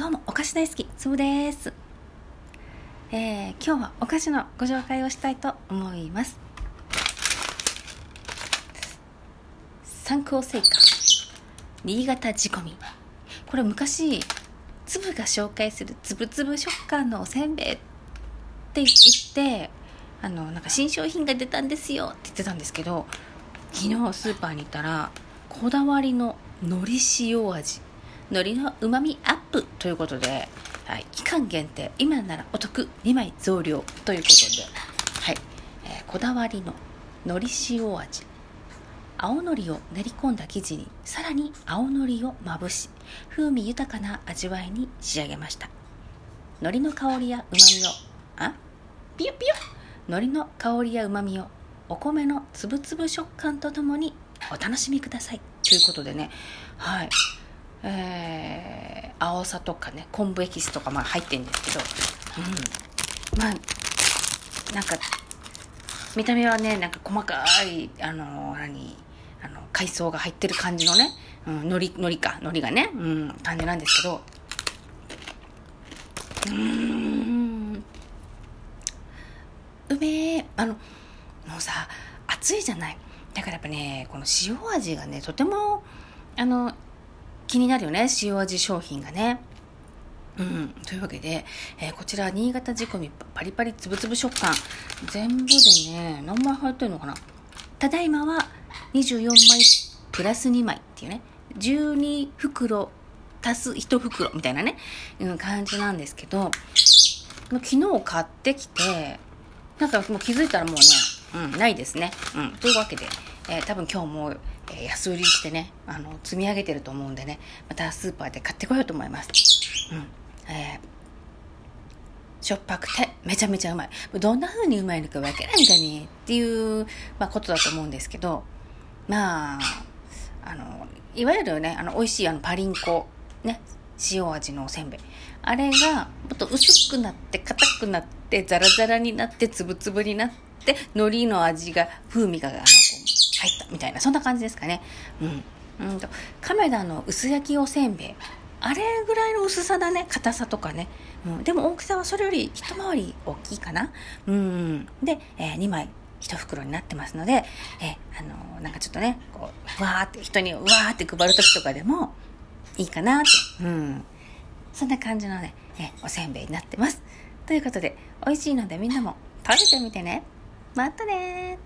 どうも、お菓子大好き、つぶです。えー、今日はお菓子のご紹介をしたいと思います。参考成果、新潟仕込み。これ昔、粒が紹介するつぶつぶ食感のおせんべいって言って、あの、なんか新商品が出たんですよって言ってたんですけど、昨日スーパーに行ったら、こだわりの海苔塩味海苔のうまみアップということで、はい、期間限定今ならお得2枚増量ということで、はいえー、こだわりの海苔塩味青海苔を練り込んだ生地にさらに青海苔をまぶし風味豊かな味わいに仕上げました。海苔の香りやうまみをあ？ピヨピヨ？海苔の香りやうまみをお米のつぶつぶ食感とともにお楽しみください。ということでねはいえー、青さとかね昆布エキスとかまあ入ってるんですけど、うん、まあなんか見た目はねなんか細かいあの何あの海藻が入ってる感じのね、うん、海苔海苔か海苔がね、うん、感じなんですけど。うん。うめえあのもうさ暑いじゃない。だからやっぱねこの塩味がねとてもあの気になるよね塩味商品がね。うん、というわけで、えー、こちら新潟仕込みパリパリつぶつぶ食感。全部でね何枚入ってるのかな。ただいまは24枚プラス2枚っていうね12袋足す1袋みたいなね、うん、感じなんですけど昨日買ってきてなんかもう気づいたらもうね、うん、ないですね、うん、というわけで、えー、多分今日もえ安売りしてねあの積み上げてると思うんでねまたスーパーで買ってこようと思います、うん。えー、しょっぱくてめちゃめちゃうまい。どんな風にうまいのかわけないんだねっていう、まあ、ことだと思うんですけどまああのいわゆるねあの美味しいあのパリンコね塩味のおせんべい。あれがもっと薄くなって硬くなってザラザラになってつぶつぶになって海苔の味が風味があの入ったみたいな、そんな感じですかね。うん。うんと、亀田の薄焼きおせんべい。あれぐらいの薄さだね、硬さとかね。うん、でも大きさはそれより一回り大きいかな。うん。で、えー、2枚一袋になってますので、えー、あのー、なんかちょっとね、こう、わーって人にわーって配る時とかでもいいかなって。うん。そんな感じのね、え、おせんべいになってます。ということで、美味しいのでみんなも食べてみてね。またね